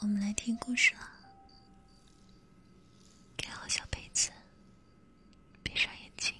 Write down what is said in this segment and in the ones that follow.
我们来听故事了。盖好小被子，闭上眼睛。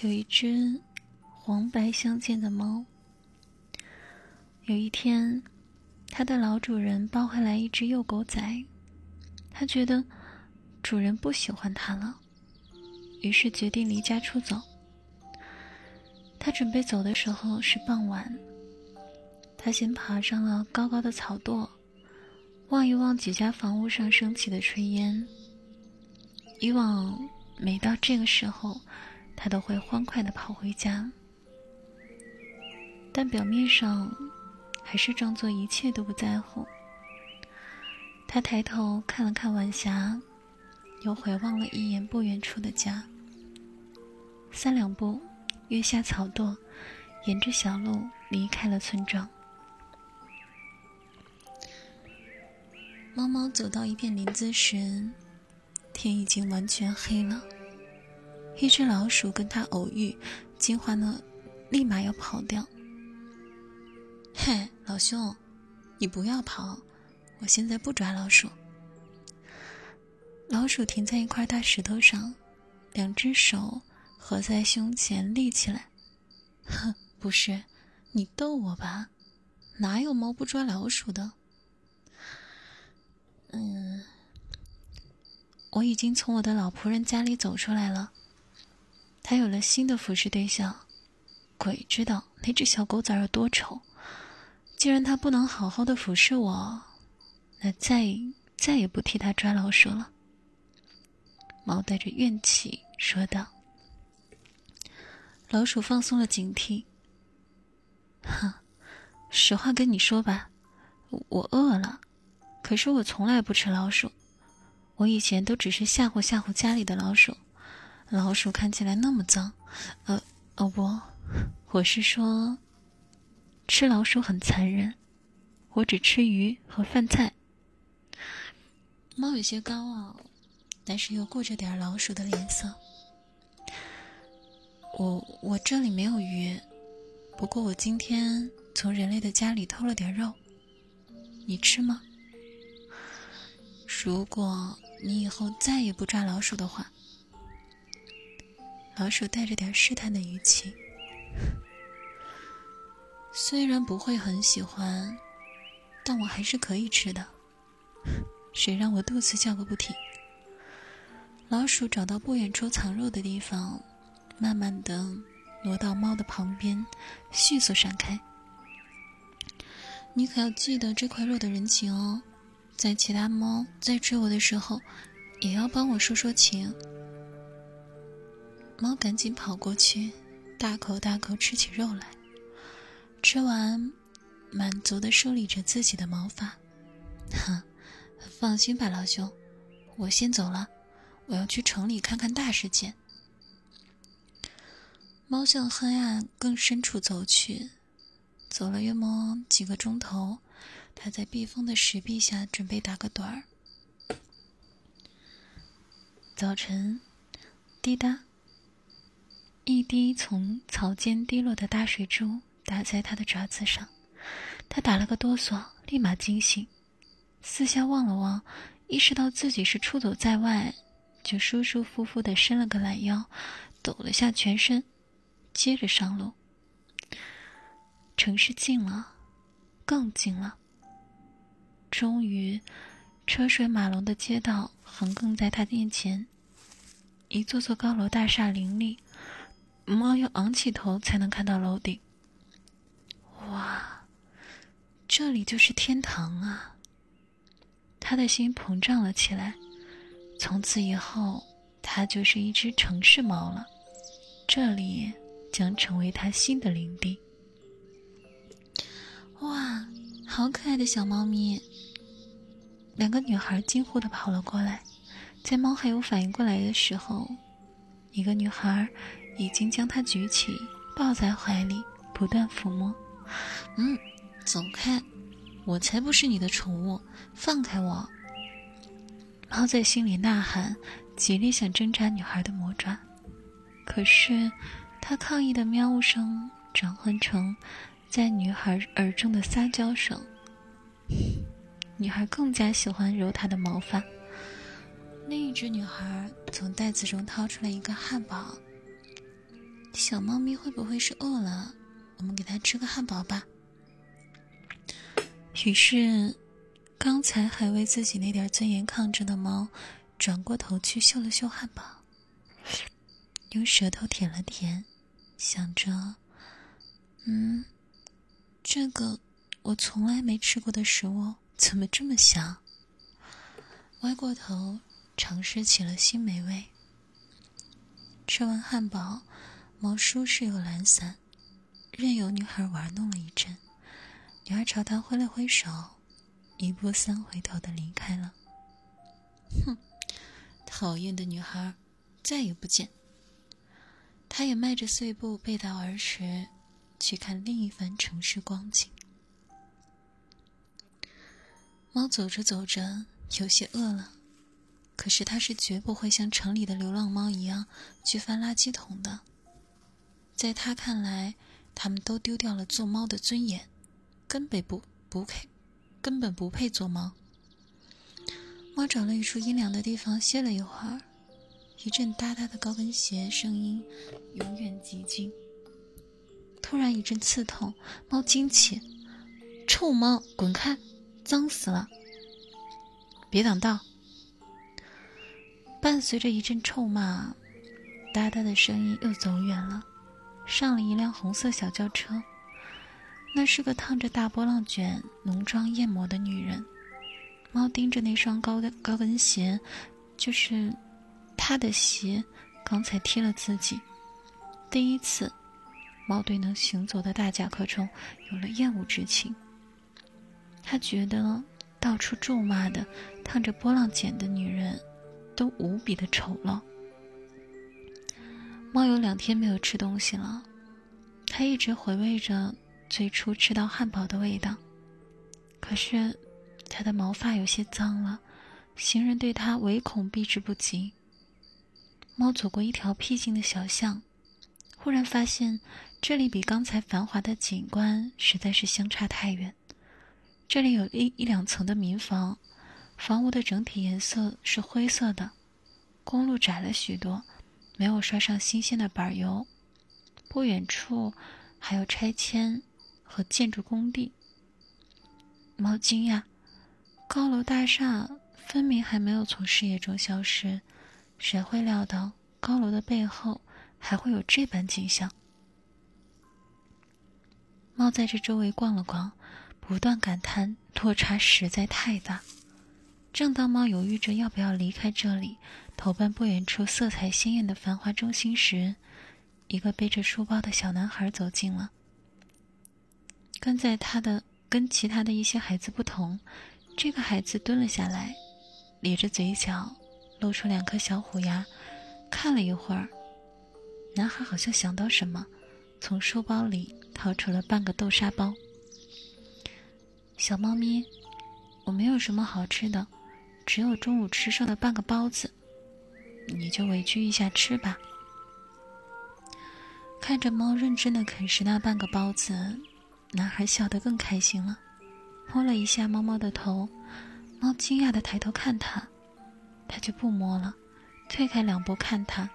有一只黄白相间的猫。有一天，它的老主人抱回来一只幼狗仔，他觉得主人不喜欢它了。于是决定离家出走。他准备走的时候是傍晚。他先爬上了高高的草垛，望一望几家房屋上升起的炊烟。以往每到这个时候，他都会欢快的跑回家，但表面上还是装作一切都不在乎。他抬头看了看晚霞。又回望了一眼不远处的家，三两步，跃下草垛，沿着小路离开了村庄。猫猫走到一片林子时，天已经完全黑了。一只老鼠跟它偶遇，惊慌的立马要跑掉。嘿，老兄，你不要跑，我现在不抓老鼠。老鼠停在一块大石头上，两只手合在胸前立起来。哼，不是，你逗我吧？哪有猫不抓老鼠的？嗯，我已经从我的老仆人家里走出来了，他有了新的服侍对象。鬼知道那只小狗崽有多丑！既然他不能好好的服侍我，那再再也不替他抓老鼠了。猫带着怨气说道：“老鼠放松了警惕。哼，实话跟你说吧，我饿了。可是我从来不吃老鼠，我以前都只是吓唬吓唬家里的老鼠。老鼠看起来那么脏，呃，哦不，我是说，吃老鼠很残忍。我只吃鱼和饭菜。”猫有些高傲。但是又顾着点老鼠的脸色。我我这里没有鱼，不过我今天从人类的家里偷了点肉，你吃吗？如果你以后再也不抓老鼠的话，老鼠带着点试探的语气，虽然不会很喜欢，但我还是可以吃的。谁让我肚子叫个不停？老鼠找到不远处藏肉的地方，慢慢的挪到猫的旁边，迅速闪开。你可要记得这块肉的人情哦，在其他猫在追我的时候，也要帮我说说情。猫赶紧跑过去，大口大口吃起肉来，吃完，满足的梳理着自己的毛发。哼，放心吧，老兄，我先走了。我要去城里看看大事件。猫向黑暗更深处走去，走了约莫几个钟头，它在避风的石壁下准备打个盹儿。早晨，滴答，一滴从草间滴落的大水珠打在它的爪子上，它打了个哆嗦，立马惊醒，四下望了望，意识到自己是出走在外。就舒舒服服的伸了个懒腰，抖了下全身，接着上路。城市近了，更近了。终于，车水马龙的街道横亘在他面前，一座座高楼大厦林立，猫要昂起头才能看到楼顶。哇，这里就是天堂啊！他的心膨胀了起来。从此以后，它就是一只城市猫了。这里将成为它新的领地。哇，好可爱的小猫咪！两个女孩惊呼的跑了过来。在猫还没有反应过来的时候，一个女孩已经将它举起，抱在怀里，不断抚摸。嗯，走开！我才不是你的宠物，放开我！猫在心里呐喊，极力想挣扎女孩的魔爪，可是，他抗议的喵呜声转换成在女孩耳中的撒娇声。女孩更加喜欢揉他的毛发。另一只女孩从袋子中掏出了一个汉堡。小猫咪会不会是饿了？我们给它吃个汉堡吧。于是，刚才还为自己那点尊严抗争的猫，转过头去嗅了嗅汉堡，用舌头舔了舔，想着：“嗯，这个我从来没吃过的食物，怎么这么香？”歪过头，尝试起了新美味。吃完汉堡，猫舒适又懒散，任由女孩玩弄了一阵。女孩朝他挥了挥手，一步三回头的离开了。哼，讨厌的女孩，再也不见。他也迈着碎步背道而驰，去看另一番城市光景。猫走着走着，有些饿了，可是它是绝不会像城里的流浪猫一样去翻垃圾桶的。在他看来，他们都丢掉了做猫的尊严。根本不不配，根本不配做猫。猫找了一处阴凉的地方歇了一会儿，一阵哒哒的高跟鞋声音永远寂静。突然一阵刺痛，猫惊起：“臭猫，滚开！脏死了！别挡道！”伴随着一阵臭骂，哒哒的声音又走远了，上了一辆红色小轿车。那是个烫着大波浪卷、浓妆艳抹的女人。猫盯着那双高的高跟鞋，就是他的鞋，刚才踢了自己。第一次，猫对能行走的大甲壳虫有了厌恶之情。他觉得到处咒骂的烫着波浪卷的女人，都无比的丑陋。猫有两天没有吃东西了，它一直回味着。最初吃到汉堡的味道，可是它的毛发有些脏了，行人对它唯恐避之不及。猫走过一条僻静的小巷，忽然发现这里比刚才繁华的景观实在是相差太远。这里有一一两层的民房，房屋的整体颜色是灰色的，公路窄了许多，没有刷上新鲜的板油。不远处还有拆迁。和建筑工地。猫惊讶，高楼大厦分明还没有从视野中消失，谁会料到高楼的背后还会有这般景象？猫在这周围逛了逛，不断感叹落差实在太大。正当猫犹豫着要不要离开这里，投奔不远处色彩鲜艳的繁华中心时，一个背着书包的小男孩走近了。跟在他的跟其他的一些孩子不同，这个孩子蹲了下来，咧着嘴角，露出两颗小虎牙，看了一会儿。男孩好像想到什么，从书包里掏出了半个豆沙包。小猫咪，我没有什么好吃的，只有中午吃剩的半个包子，你就委屈一下吃吧。看着猫认真的啃食那半个包子。男孩笑得更开心了，摸了一下猫猫的头，猫惊讶的抬头看他，他就不摸了，退开两步看他。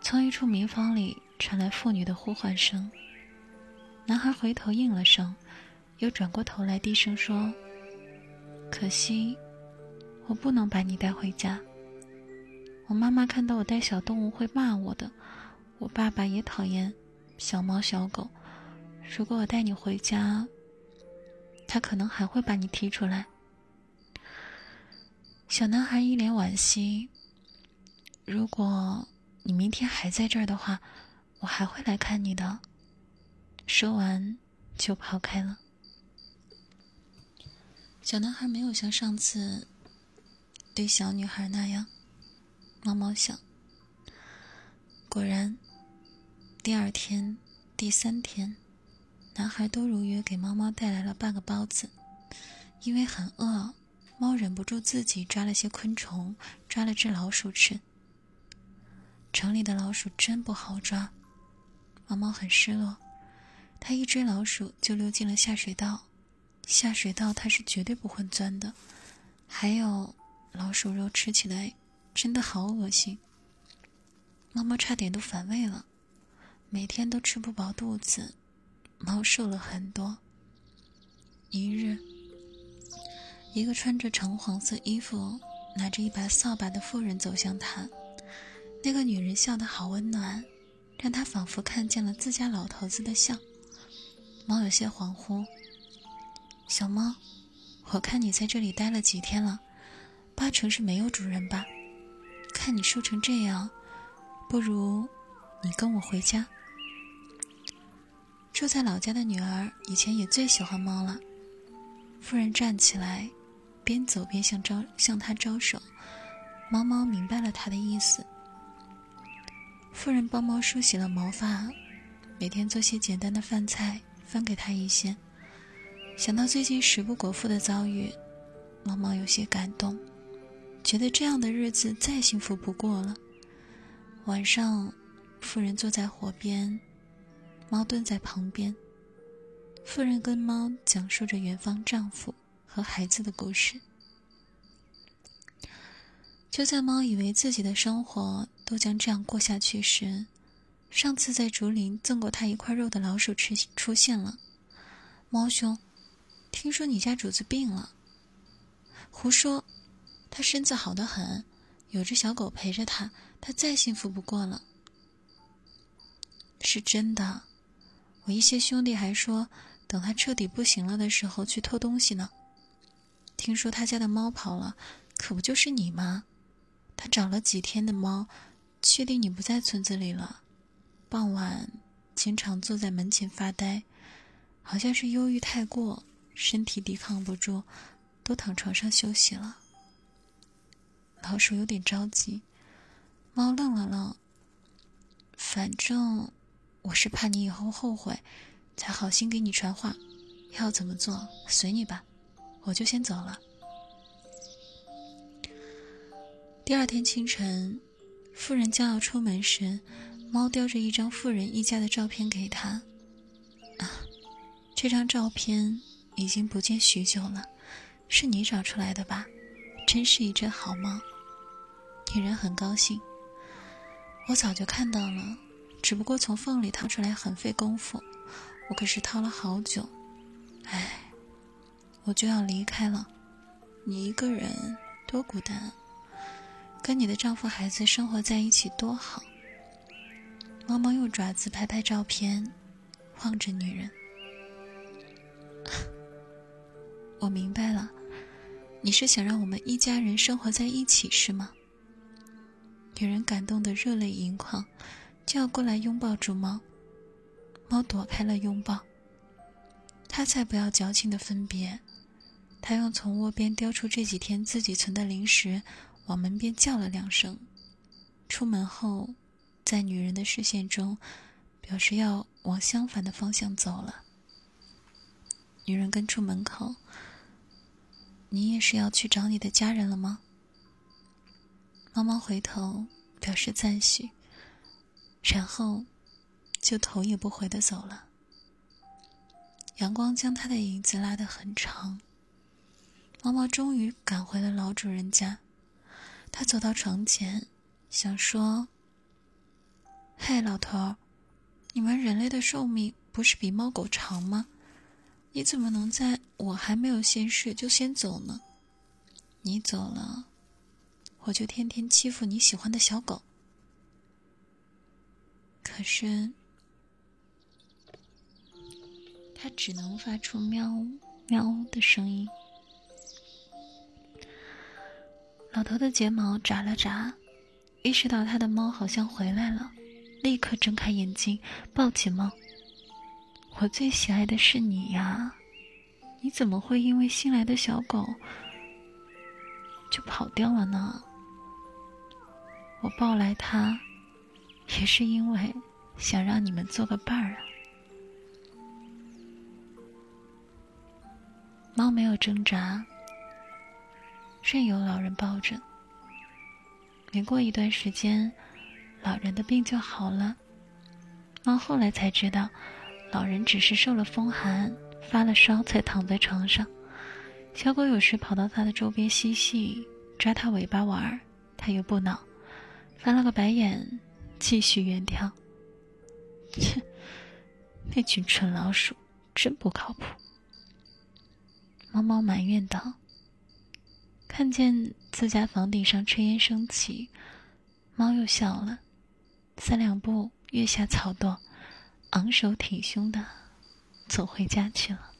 从一处民房里传来妇女的呼唤声，男孩回头应了声，又转过头来低声说：“可惜，我不能把你带回家。我妈妈看到我带小动物会骂我的，我爸爸也讨厌小猫小狗。”如果我带你回家，他可能还会把你踢出来。小男孩一脸惋惜。如果你明天还在这儿的话，我还会来看你的。说完，就跑开了。小男孩没有像上次对小女孩那样，猫猫想。果然，第二天、第三天。男孩都如约给猫猫带来了半个包子，因为很饿，猫忍不住自己抓了些昆虫，抓了只老鼠吃。城里的老鼠真不好抓。毛毛很失落，它一追老鼠就溜进了下水道。下水道它是绝对不会钻的。还有，老鼠肉吃起来真的好恶心。猫猫差点都反胃了，每天都吃不饱肚子，猫瘦了很多。一日，一个穿着橙黄色衣服、拿着一把扫把的妇人走向他。那个女人笑得好温暖，让他仿佛看见了自家老头子的笑。猫有些恍惚。小猫，我看你在这里待了几天了，八成是没有主人吧？看你瘦成这样。不如，你跟我回家。住在老家的女儿以前也最喜欢猫了。夫人站起来，边走边向招向他招手。猫猫明白了他的意思。夫人帮猫梳洗了毛发，每天做些简单的饭菜分给他一些。想到最近食不果腹的遭遇，猫猫有些感动，觉得这样的日子再幸福不过了。晚上，妇人坐在火边，猫蹲在旁边。妇人跟猫讲述着远方丈夫和孩子的故事。就在猫以为自己的生活都将这样过下去时，上次在竹林赠过它一块肉的老鼠出出现了。猫兄，听说你家主子病了？胡说，他身子好得很，有只小狗陪着他。他再幸福不过了，是真的。我一些兄弟还说，等他彻底不行了的时候去偷东西呢。听说他家的猫跑了，可不就是你吗？他找了几天的猫，确定你不在村子里了。傍晚经常坐在门前发呆，好像是忧郁太过，身体抵抗不住，都躺床上休息了。老鼠有点着急。猫愣了愣，反正我是怕你以后后悔，才好心给你传话。要怎么做随你吧，我就先走了。第二天清晨，妇人将要出门时，猫叼着一张妇人一家的照片给他。啊，这张照片已经不见许久了，是你找出来的吧？真是一只好猫。女人很高兴。我早就看到了，只不过从缝里掏出来很费功夫，我可是掏了好久。唉，我就要离开了，你一个人多孤单，跟你的丈夫孩子生活在一起多好。猫猫用爪子拍拍照片，望着女人。我明白了，你是想让我们一家人生活在一起是吗？女人感动得热泪盈眶，就要过来拥抱住猫。猫躲开了拥抱。她才不要矫情的分别。他用从窝边叼出这几天自己存的零食，往门边叫了两声。出门后，在女人的视线中，表示要往相反的方向走了。女人跟出门口。你也是要去找你的家人了吗？猫猫回头表示赞许，然后就头也不回的走了。阳光将它的影子拉得很长。猫猫终于赶回了老主人家。它走到床前，想说：“嘿，老头儿，你们人类的寿命不是比猫狗长吗？你怎么能在我还没有先睡就先走呢？你走了。”我就天天欺负你喜欢的小狗，可是它只能发出喵喵的声音。老头的睫毛眨了眨，意识到他的猫好像回来了，立刻睁开眼睛，抱起猫。我最喜爱的是你呀，你怎么会因为新来的小狗就跑掉了呢？我抱来它，也是因为想让你们做个伴儿啊。猫没有挣扎，任由老人抱着。没过一段时间，老人的病就好了。猫后来才知道，老人只是受了风寒，发了烧才躺在床上。小狗有时跑到它的周边嬉戏，抓它尾巴玩儿，它又不恼，翻了个白眼，继续远眺。切，那群蠢老鼠真不靠谱。猫猫埋怨道。看见自家房顶上炊烟升起，猫又笑了，三两步跃下草垛，昂首挺胸的走回家去了。